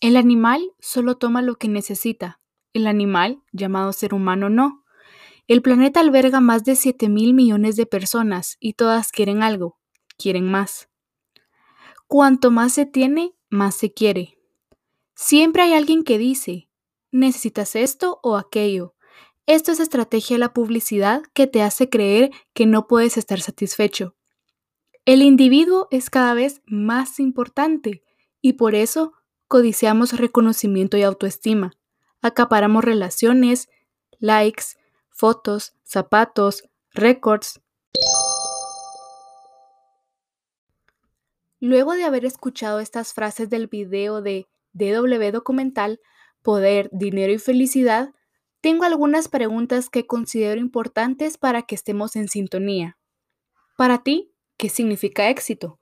El animal solo toma lo que necesita. El animal, llamado ser humano, no. El planeta alberga más de 7 mil millones de personas y todas quieren algo, quieren más. Cuanto más se tiene, más se quiere. Siempre hay alguien que dice, necesitas esto o aquello. Esto es estrategia de la publicidad que te hace creer que no puedes estar satisfecho. El individuo es cada vez más importante y por eso codiciamos reconocimiento y autoestima. Acaparamos relaciones, likes, fotos, zapatos, récords. Luego de haber escuchado estas frases del video de DW Documental, Poder, Dinero y Felicidad, tengo algunas preguntas que considero importantes para que estemos en sintonía. Para ti, ¿qué significa éxito?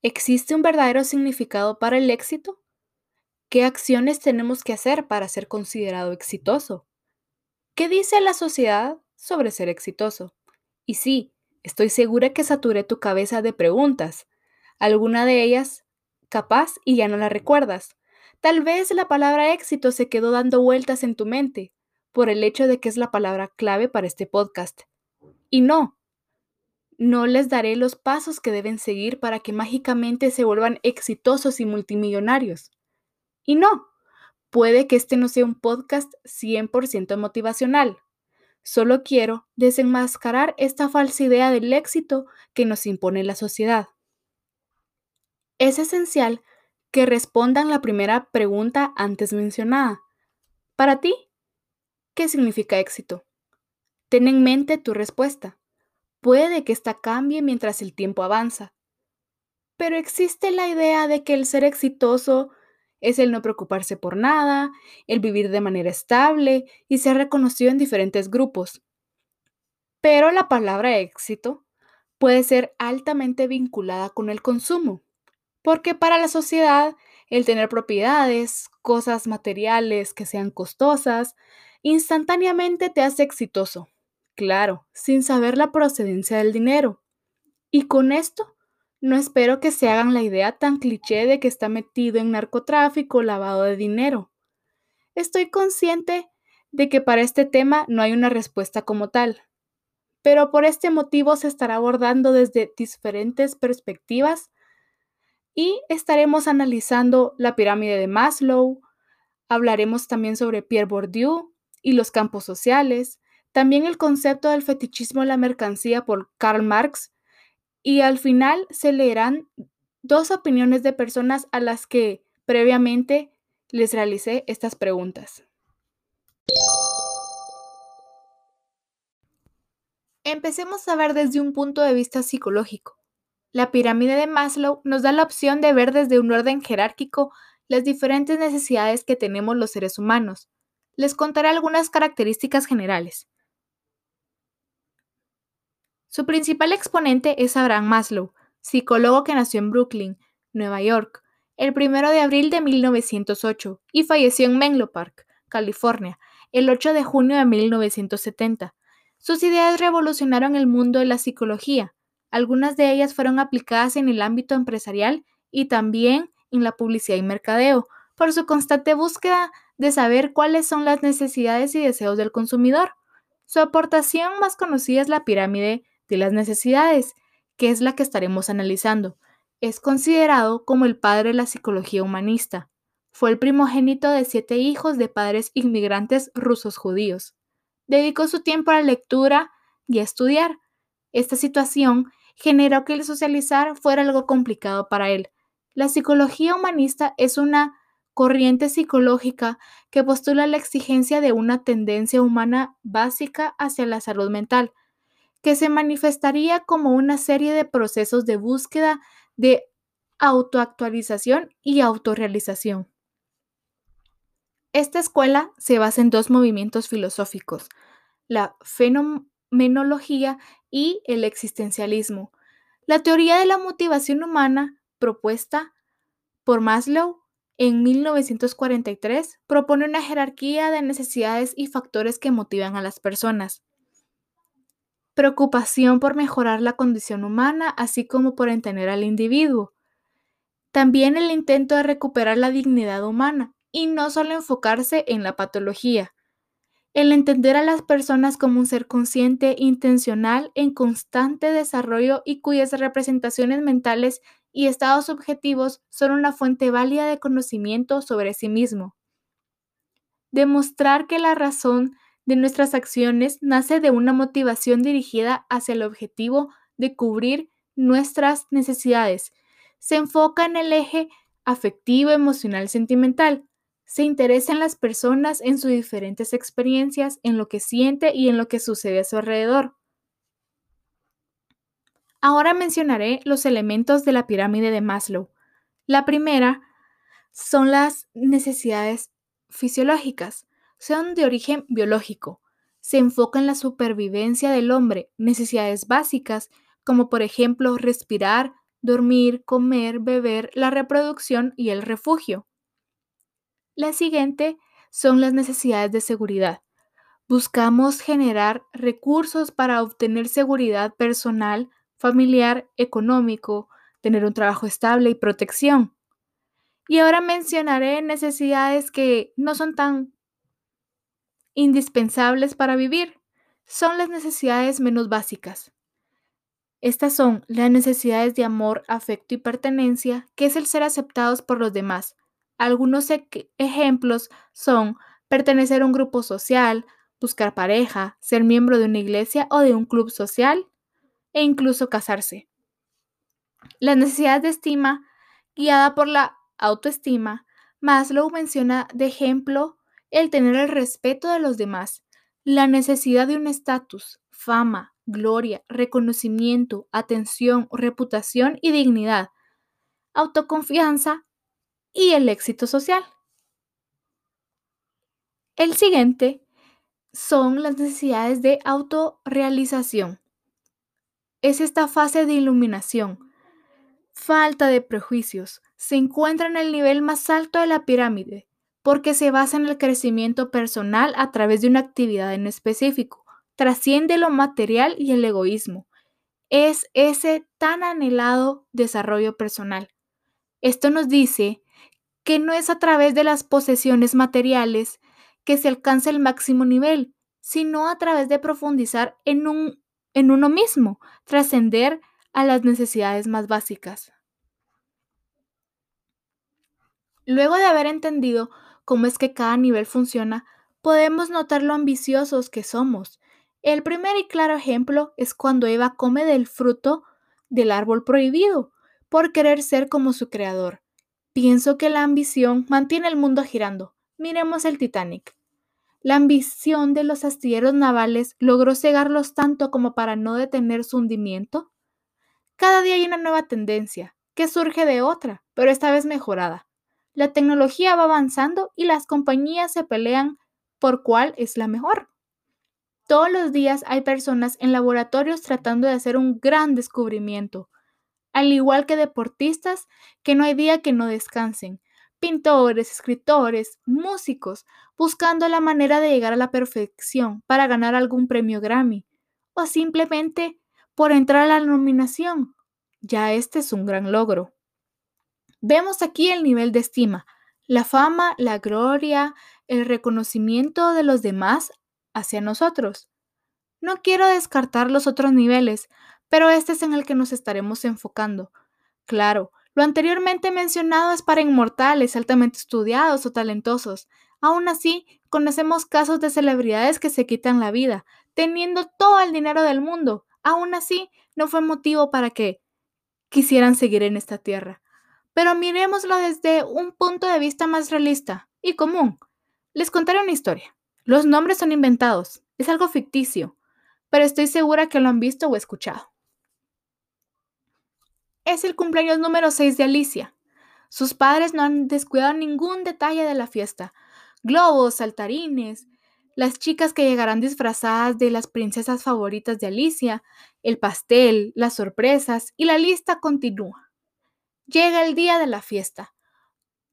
¿Existe un verdadero significado para el éxito? ¿Qué acciones tenemos que hacer para ser considerado exitoso? ¿Qué dice la sociedad sobre ser exitoso? Y sí, estoy segura que saturé tu cabeza de preguntas. Alguna de ellas capaz y ya no la recuerdas. Tal vez la palabra éxito se quedó dando vueltas en tu mente por el hecho de que es la palabra clave para este podcast. Y no, no les daré los pasos que deben seguir para que mágicamente se vuelvan exitosos y multimillonarios. Y no, puede que este no sea un podcast 100% motivacional. Solo quiero desenmascarar esta falsa idea del éxito que nos impone la sociedad. Es esencial que respondan la primera pregunta antes mencionada. Para ti, ¿qué significa éxito? Ten en mente tu respuesta. Puede que esta cambie mientras el tiempo avanza. Pero existe la idea de que el ser exitoso es el no preocuparse por nada, el vivir de manera estable y ser reconocido en diferentes grupos. Pero la palabra éxito puede ser altamente vinculada con el consumo, porque para la sociedad el tener propiedades, cosas materiales que sean costosas, instantáneamente te hace exitoso, claro, sin saber la procedencia del dinero. Y con esto no espero que se hagan la idea tan cliché de que está metido en narcotráfico lavado de dinero. Estoy consciente de que para este tema no hay una respuesta como tal, pero por este motivo se estará abordando desde diferentes perspectivas y estaremos analizando la pirámide de Maslow, hablaremos también sobre Pierre Bourdieu y los campos sociales, también el concepto del fetichismo de la mercancía por Karl Marx y al final se leerán dos opiniones de personas a las que previamente les realicé estas preguntas. Empecemos a ver desde un punto de vista psicológico. La pirámide de Maslow nos da la opción de ver desde un orden jerárquico las diferentes necesidades que tenemos los seres humanos. Les contaré algunas características generales. Su principal exponente es Abraham Maslow, psicólogo que nació en Brooklyn, Nueva York, el 1 de abril de 1908 y falleció en Menlo Park, California, el 8 de junio de 1970. Sus ideas revolucionaron el mundo de la psicología. Algunas de ellas fueron aplicadas en el ámbito empresarial y también en la publicidad y mercadeo, por su constante búsqueda de saber cuáles son las necesidades y deseos del consumidor. Su aportación más conocida es la pirámide de las necesidades, que es la que estaremos analizando. Es considerado como el padre de la psicología humanista. Fue el primogénito de siete hijos de padres inmigrantes rusos judíos. Dedicó su tiempo a la lectura y a estudiar. Esta situación generó que el socializar fuera algo complicado para él. La psicología humanista es una corriente psicológica que postula la exigencia de una tendencia humana básica hacia la salud mental, que se manifestaría como una serie de procesos de búsqueda de autoactualización y autorrealización. Esta escuela se basa en dos movimientos filosóficos, la fenomenología y el existencialismo. La teoría de la motivación humana, propuesta por Maslow en 1943, propone una jerarquía de necesidades y factores que motivan a las personas preocupación por mejorar la condición humana, así como por entender al individuo. También el intento de recuperar la dignidad humana y no solo enfocarse en la patología. El entender a las personas como un ser consciente, intencional, en constante desarrollo y cuyas representaciones mentales y estados subjetivos son una fuente válida de conocimiento sobre sí mismo. Demostrar que la razón de nuestras acciones nace de una motivación dirigida hacia el objetivo de cubrir nuestras necesidades. Se enfoca en el eje afectivo, emocional, sentimental, se interesa en las personas, en sus diferentes experiencias, en lo que siente y en lo que sucede a su alrededor. Ahora mencionaré los elementos de la pirámide de Maslow. La primera son las necesidades fisiológicas. Son de origen biológico. Se enfoca en la supervivencia del hombre, necesidades básicas como por ejemplo respirar, dormir, comer, beber, la reproducción y el refugio. La siguiente son las necesidades de seguridad. Buscamos generar recursos para obtener seguridad personal, familiar, económico, tener un trabajo estable y protección. Y ahora mencionaré necesidades que no son tan indispensables para vivir. Son las necesidades menos básicas. Estas son las necesidades de amor, afecto y pertenencia, que es el ser aceptados por los demás, algunos ejemplos son pertenecer a un grupo social, buscar pareja, ser miembro de una iglesia o de un club social e incluso casarse. La necesidad de estima, guiada por la autoestima, Maslow menciona de ejemplo el tener el respeto de los demás, la necesidad de un estatus, fama, gloria, reconocimiento, atención, reputación y dignidad, autoconfianza y el éxito social. El siguiente son las necesidades de autorrealización. Es esta fase de iluminación, falta de prejuicios. Se encuentra en el nivel más alto de la pirámide porque se basa en el crecimiento personal a través de una actividad en específico. Trasciende lo material y el egoísmo. Es ese tan anhelado desarrollo personal. Esto nos dice que no es a través de las posesiones materiales que se alcanza el máximo nivel, sino a través de profundizar en, un, en uno mismo, trascender a las necesidades más básicas. Luego de haber entendido cómo es que cada nivel funciona, podemos notar lo ambiciosos que somos. El primer y claro ejemplo es cuando Eva come del fruto del árbol prohibido por querer ser como su creador. Pienso que la ambición mantiene el mundo girando. Miremos el Titanic. La ambición de los astilleros navales logró cegarlos tanto como para no detener su hundimiento. Cada día hay una nueva tendencia, que surge de otra, pero esta vez mejorada. La tecnología va avanzando y las compañías se pelean por cuál es la mejor. Todos los días hay personas en laboratorios tratando de hacer un gran descubrimiento, al igual que deportistas que no hay día que no descansen, pintores, escritores, músicos, buscando la manera de llegar a la perfección para ganar algún premio Grammy, o simplemente por entrar a la nominación. Ya este es un gran logro. Vemos aquí el nivel de estima, la fama, la gloria, el reconocimiento de los demás hacia nosotros. No quiero descartar los otros niveles, pero este es en el que nos estaremos enfocando. Claro, lo anteriormente mencionado es para inmortales, altamente estudiados o talentosos. Aún así, conocemos casos de celebridades que se quitan la vida, teniendo todo el dinero del mundo. Aún así, no fue motivo para que quisieran seguir en esta tierra. Pero miremoslo desde un punto de vista más realista y común. Les contaré una historia. Los nombres son inventados, es algo ficticio, pero estoy segura que lo han visto o escuchado. Es el cumpleaños número 6 de Alicia. Sus padres no han descuidado ningún detalle de la fiesta. Globos, saltarines, las chicas que llegarán disfrazadas de las princesas favoritas de Alicia, el pastel, las sorpresas y la lista continúa. Llega el día de la fiesta.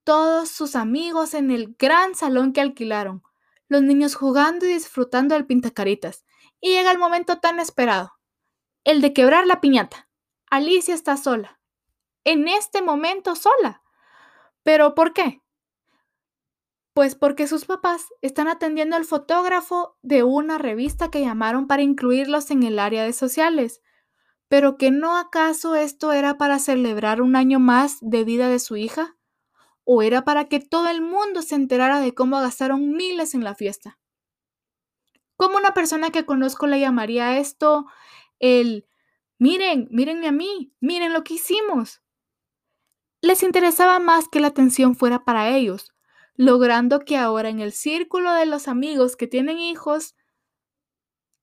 Todos sus amigos en el gran salón que alquilaron, los niños jugando y disfrutando del pintacaritas. Y llega el momento tan esperado, el de quebrar la piñata. Alicia está sola en este momento sola. ¿Pero por qué? Pues porque sus papás están atendiendo al fotógrafo de una revista que llamaron para incluirlos en el área de sociales. ¿Pero que no acaso esto era para celebrar un año más de vida de su hija? ¿O era para que todo el mundo se enterara de cómo gastaron miles en la fiesta? ¿Cómo una persona que conozco le llamaría esto el, miren, mírenme a mí, miren lo que hicimos? Les interesaba más que la atención fuera para ellos, logrando que ahora en el círculo de los amigos que tienen hijos,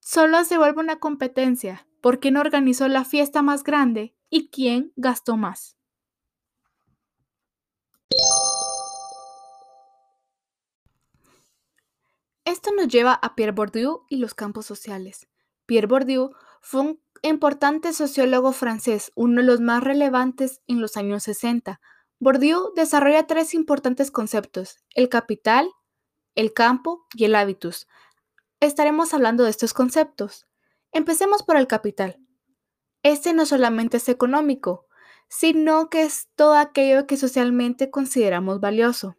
solo se vuelva una competencia por quién organizó la fiesta más grande y quién gastó más. Esto nos lleva a Pierre Bourdieu y los campos sociales. Pierre Bourdieu fue un importante sociólogo francés, uno de los más relevantes en los años 60. Bourdieu desarrolla tres importantes conceptos, el capital, el campo y el hábitus. Estaremos hablando de estos conceptos. Empecemos por el capital. Este no solamente es económico, sino que es todo aquello que socialmente consideramos valioso.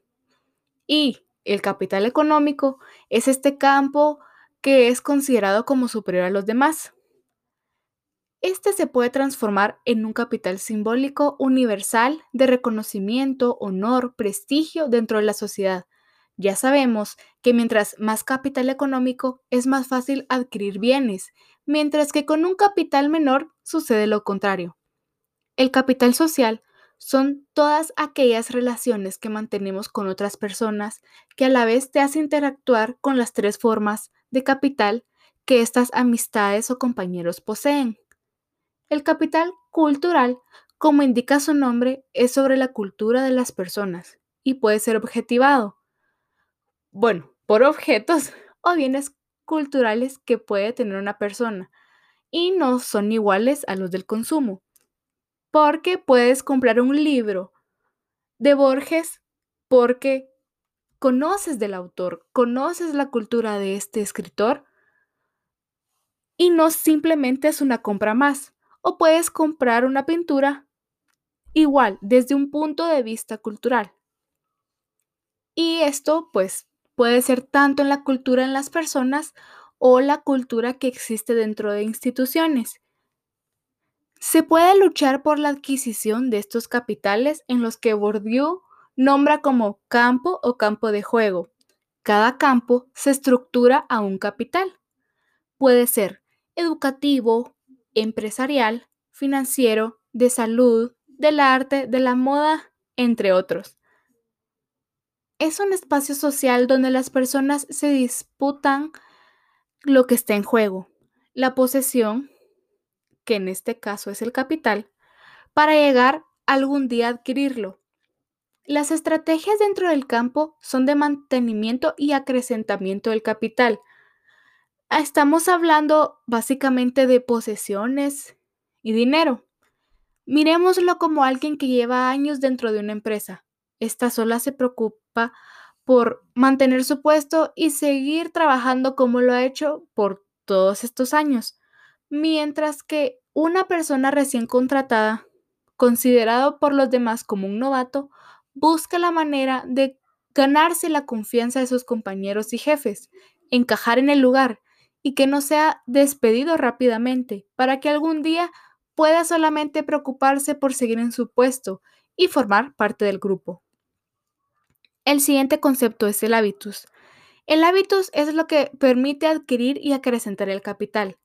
Y el capital económico es este campo que es considerado como superior a los demás. Este se puede transformar en un capital simbólico universal de reconocimiento, honor, prestigio dentro de la sociedad. Ya sabemos que mientras más capital económico es más fácil adquirir bienes, mientras que con un capital menor sucede lo contrario. El capital social son todas aquellas relaciones que mantenemos con otras personas que a la vez te hacen interactuar con las tres formas de capital que estas amistades o compañeros poseen. El capital cultural, como indica su nombre, es sobre la cultura de las personas y puede ser objetivado. Bueno, por objetos o bienes culturales que puede tener una persona y no son iguales a los del consumo. Porque puedes comprar un libro de Borges porque conoces del autor, conoces la cultura de este escritor y no simplemente es una compra más o puedes comprar una pintura igual desde un punto de vista cultural. Y esto pues puede ser tanto en la cultura en las personas o la cultura que existe dentro de instituciones. Se puede luchar por la adquisición de estos capitales en los que Bourdieu nombra como campo o campo de juego. Cada campo se estructura a un capital. Puede ser educativo, empresarial, financiero, de salud, del arte, de la moda, entre otros. Es un espacio social donde las personas se disputan lo que está en juego, la posesión, que en este caso es el capital, para llegar algún día a adquirirlo. Las estrategias dentro del campo son de mantenimiento y acrecentamiento del capital, Estamos hablando básicamente de posesiones y dinero. Miremoslo como alguien que lleva años dentro de una empresa. Esta sola se por mantener su puesto y seguir trabajando como lo ha hecho por todos estos años, mientras que una persona recién contratada, considerado por los demás como un novato, busca la manera de ganarse la confianza de sus compañeros y jefes, encajar en el lugar y que no sea despedido rápidamente, para que algún día pueda solamente preocuparse por seguir en su puesto y formar parte del grupo. El siguiente concepto es el hábitus. El hábitus es lo que permite adquirir y acrecentar el capital.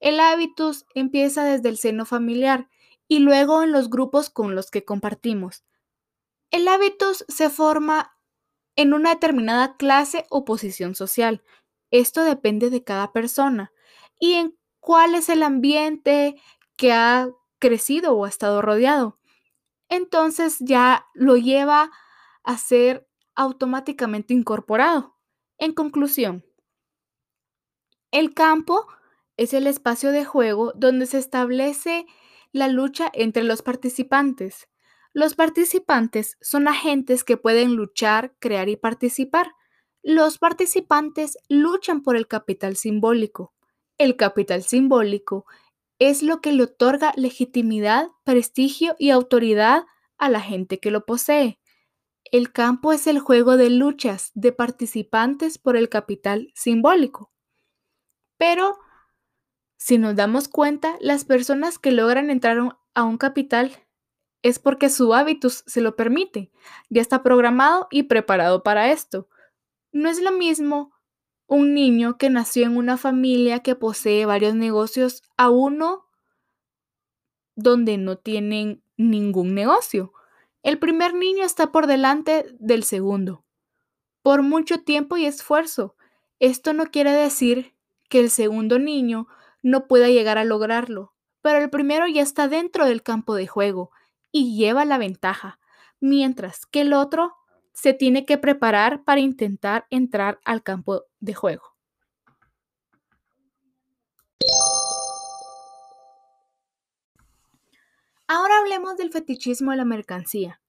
El hábitus empieza desde el seno familiar y luego en los grupos con los que compartimos. El hábitus se forma en una determinada clase o posición social, esto depende de cada persona y en cuál es el ambiente que ha crecido o ha estado rodeado. Entonces ya lo lleva a ser automáticamente incorporado. En conclusión, el campo es el espacio de juego donde se establece la lucha entre los participantes. Los participantes son agentes que pueden luchar, crear y participar. Los participantes luchan por el capital simbólico. El capital simbólico es lo que le otorga legitimidad, prestigio y autoridad a la gente que lo posee. El campo es el juego de luchas de participantes por el capital simbólico. Pero, si nos damos cuenta, las personas que logran entrar a un capital es porque su hábitus se lo permite. Ya está programado y preparado para esto. No es lo mismo un niño que nació en una familia que posee varios negocios a uno donde no tienen ningún negocio. El primer niño está por delante del segundo, por mucho tiempo y esfuerzo. Esto no quiere decir que el segundo niño no pueda llegar a lograrlo, pero el primero ya está dentro del campo de juego y lleva la ventaja, mientras que el otro se tiene que preparar para intentar entrar al campo de juego. Ahora hablemos del fetichismo de la mercancía.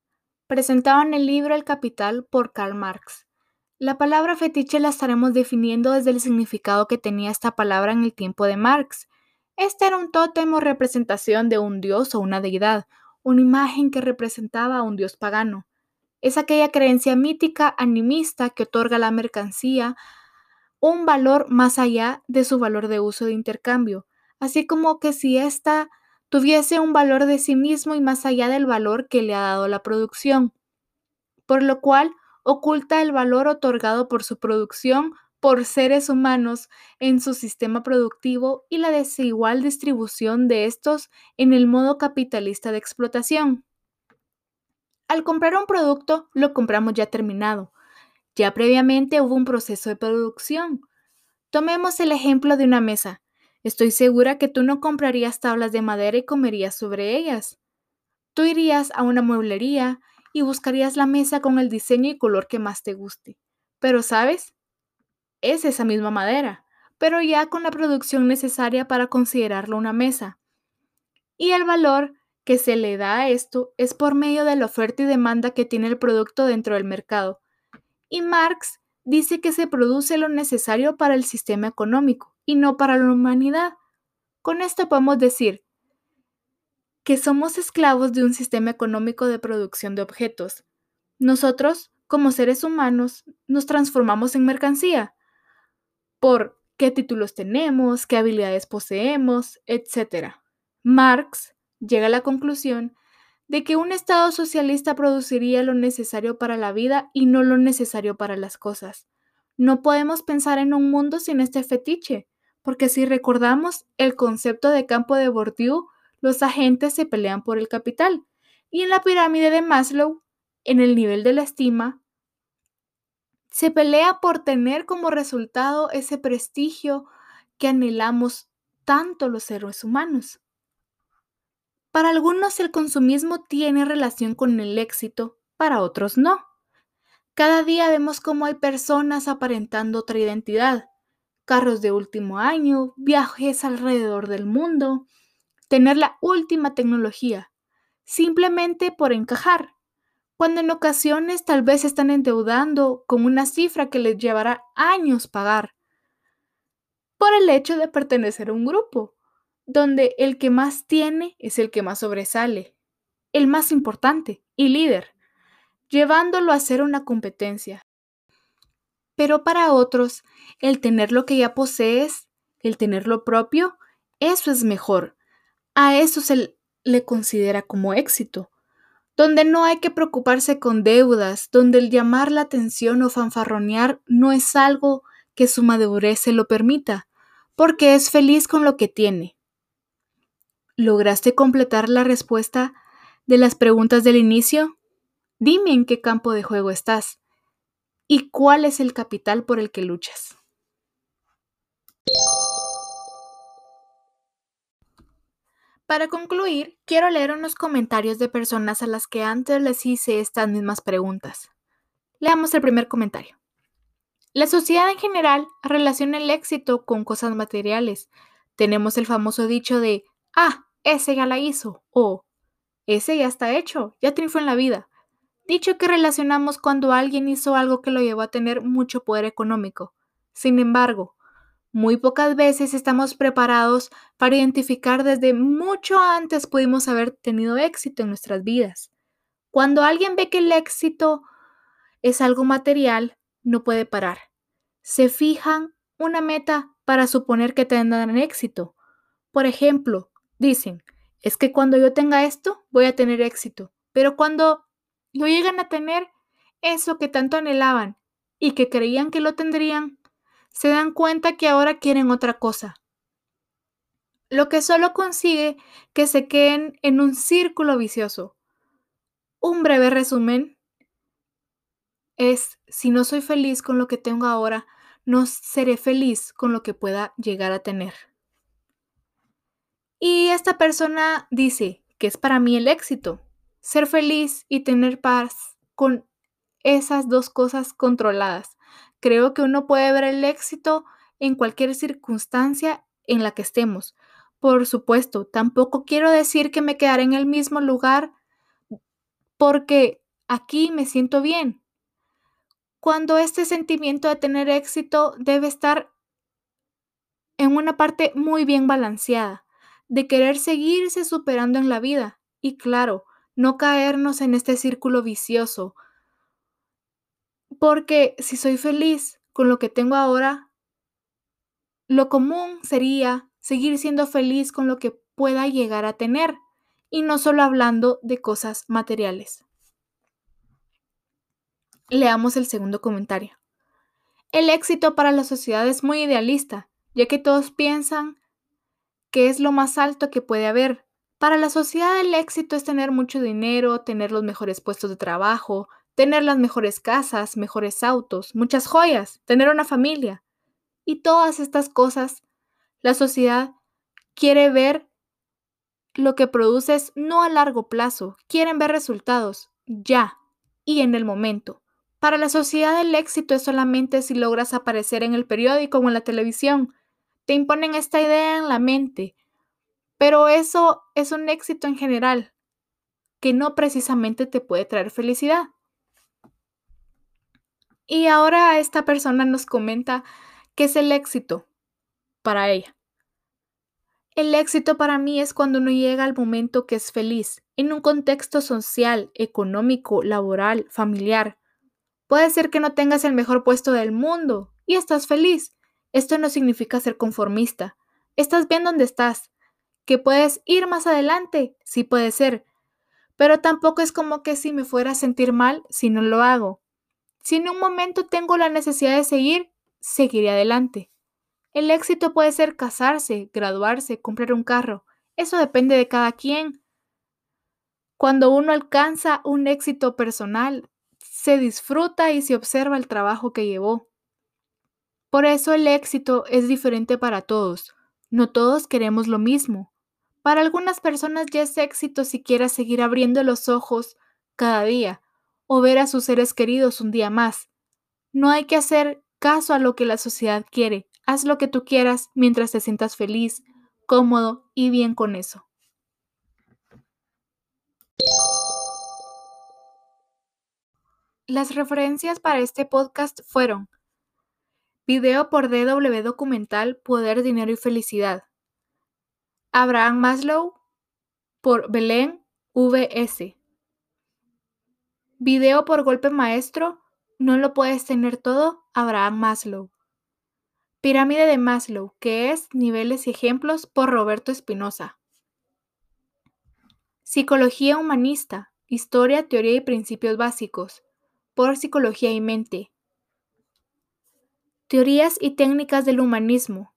Presentado en el libro El Capital por Karl Marx. La palabra fetiche la estaremos definiendo desde el significado que tenía esta palabra en el tiempo de Marx. Este era un tótem o representación de un dios o una deidad, una imagen que representaba a un dios pagano. Es aquella creencia mítica animista que otorga a la mercancía un valor más allá de su valor de uso de intercambio, así como que si ésta tuviese un valor de sí mismo y más allá del valor que le ha dado la producción, por lo cual oculta el valor otorgado por su producción por seres humanos en su sistema productivo y la desigual distribución de estos en el modo capitalista de explotación. Al comprar un producto, lo compramos ya terminado. Ya previamente hubo un proceso de producción. Tomemos el ejemplo de una mesa. Estoy segura que tú no comprarías tablas de madera y comerías sobre ellas. Tú irías a una mueblería y buscarías la mesa con el diseño y color que más te guste. Pero, ¿sabes? Es esa misma madera, pero ya con la producción necesaria para considerarlo una mesa. Y el valor que se le da a esto es por medio de la oferta y demanda que tiene el producto dentro del mercado. Y Marx dice que se produce lo necesario para el sistema económico y no para la humanidad. Con esto podemos decir que somos esclavos de un sistema económico de producción de objetos. Nosotros, como seres humanos, nos transformamos en mercancía por qué títulos tenemos, qué habilidades poseemos, etc. Marx llega a la conclusión de que un Estado socialista produciría lo necesario para la vida y no lo necesario para las cosas. No podemos pensar en un mundo sin este fetiche, porque si recordamos el concepto de campo de Bourdieu, los agentes se pelean por el capital. Y en la pirámide de Maslow, en el nivel de la estima, se pelea por tener como resultado ese prestigio que anhelamos tanto los seres humanos. Para algunos el consumismo tiene relación con el éxito, para otros no. Cada día vemos cómo hay personas aparentando otra identidad, carros de último año, viajes alrededor del mundo, tener la última tecnología, simplemente por encajar, cuando en ocasiones tal vez están endeudando con una cifra que les llevará años pagar, por el hecho de pertenecer a un grupo, donde el que más tiene es el que más sobresale, el más importante y líder, llevándolo a ser una competencia. Pero para otros, el tener lo que ya posees, el tener lo propio, eso es mejor. A eso se le considera como éxito, donde no hay que preocuparse con deudas, donde el llamar la atención o fanfarronear no es algo que su madurez se lo permita, porque es feliz con lo que tiene. ¿Lograste completar la respuesta de las preguntas del inicio? Dime en qué campo de juego estás y cuál es el capital por el que luchas. Para concluir, quiero leer unos comentarios de personas a las que antes les hice estas mismas preguntas. Leamos el primer comentario. La sociedad en general relaciona el éxito con cosas materiales. Tenemos el famoso dicho de, ah, ese ya la hizo, o ese ya está hecho, ya triunfó en la vida dicho que relacionamos cuando alguien hizo algo que lo llevó a tener mucho poder económico. Sin embargo, Muy pocas veces estamos preparados para identificar desde mucho antes pudimos haber tenido éxito en nuestras vidas. Cuando alguien ve que el éxito es algo material, no puede parar. Se fijan una meta para suponer que tendrán éxito. Por ejemplo, dicen, es que cuando yo tenga esto, voy a tener éxito. Pero cuando lo llegan a tener, eso que tanto anhelaban y que creían que lo tendrían, se dan cuenta que ahora quieren otra cosa. Lo que solo consigue que se queden en un círculo vicioso. Un breve resumen es, si no soy feliz con lo que tengo ahora, no seré feliz con lo que pueda llegar a tener. Y esta persona dice que es para mí el éxito, ser feliz y tener paz con esas dos cosas controladas. Creo que uno puede ver el éxito en cualquier circunstancia en la que estemos. Por supuesto, tampoco quiero decir que me quedaré en el mismo lugar porque aquí me siento bien. Cuando este sentimiento de tener éxito debe estar en una parte muy bien balanceada, de querer seguirse superando en la vida y claro, no caernos en este círculo vicioso porque si soy feliz con lo que tengo ahora, lo común sería seguir siendo feliz con lo que pueda llegar a tener y no solo hablando de cosas materiales. Leamos el segundo comentario. El éxito para la sociedad es muy idealista, ya que todos piensan que es lo más alto que puede haber. Para la sociedad el éxito es tener mucho dinero, tener los mejores puestos de trabajo, tener las mejores casas, mejores autos, muchas joyas, tener una familia. Y todas estas cosas, la sociedad quiere ver lo que produces no a largo plazo, quieren ver resultados ya y en el momento. Para la sociedad el éxito es solamente si logras aparecer en el periódico o en la televisión. Te imponen esta idea en la mente, pero eso es un éxito en general, que no precisamente te puede traer felicidad. Y ahora esta persona nos comenta qué es el éxito para ella. El éxito para mí es cuando uno llega al momento que es feliz, en un contexto social, económico, laboral, familiar. Puede ser que no tengas el mejor puesto del mundo y estás feliz. Esto no significa ser conformista. Estás bien donde estás. Que puedes ir más adelante, sí puede ser. Pero tampoco es como que si me fuera a sentir mal si no lo hago. Si en un momento tengo la necesidad de seguir, seguiré adelante. El éxito puede ser casarse, graduarse, comprar un carro. Eso depende de cada quien. Cuando uno alcanza un éxito personal, se disfruta y se observa el trabajo que llevó. Por eso el éxito es diferente para todos. No todos queremos lo mismo. Para algunas personas ya es éxito si quieres seguir abriendo los ojos cada día, o ver a sus seres queridos un día más. No hay que hacer caso a lo que la sociedad quiere. Haz lo que tú quieras mientras te sientas feliz, cómodo y bien con eso. Las referencias para este podcast fueron Video por DW Documental Poder, Dinero y Felicidad. Abraham Maslow por Belén VS. Video por golpe maestro, no lo puedes tener todo, Abraham Maslow. Pirámide de Maslow, que es Niveles y Ejemplos por Roberto Espinosa. Psicología Humanista, Historia, Teoría y Principios Básicos, por Psicología y Mente. Teorías y Técnicas del Humanismo,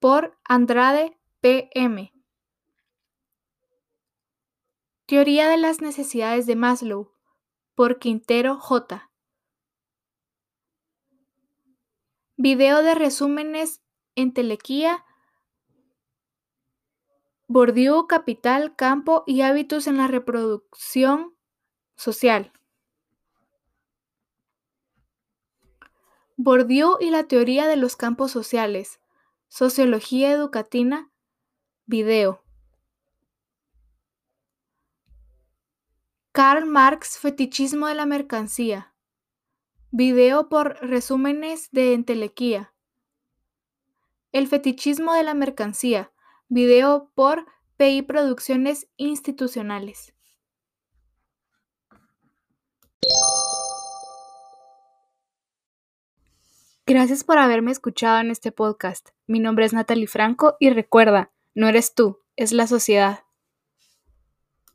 por Andrade P.M. Teoría de las necesidades de Maslow, por Quintero J. Video de resúmenes en Telequía, Bourdieu, Capital, Campo y Hábitos en la Reproducción Social. Bourdieu y la teoría de los campos sociales. Sociología educativa. Video. Karl Marx Fetichismo de la mercancía. Video por resúmenes de Entelequía. El fetichismo de la mercancía. Video por PI Producciones Institucionales. Gracias por haberme escuchado en este podcast. Mi nombre es Natalie Franco y recuerda, no eres tú, es la sociedad.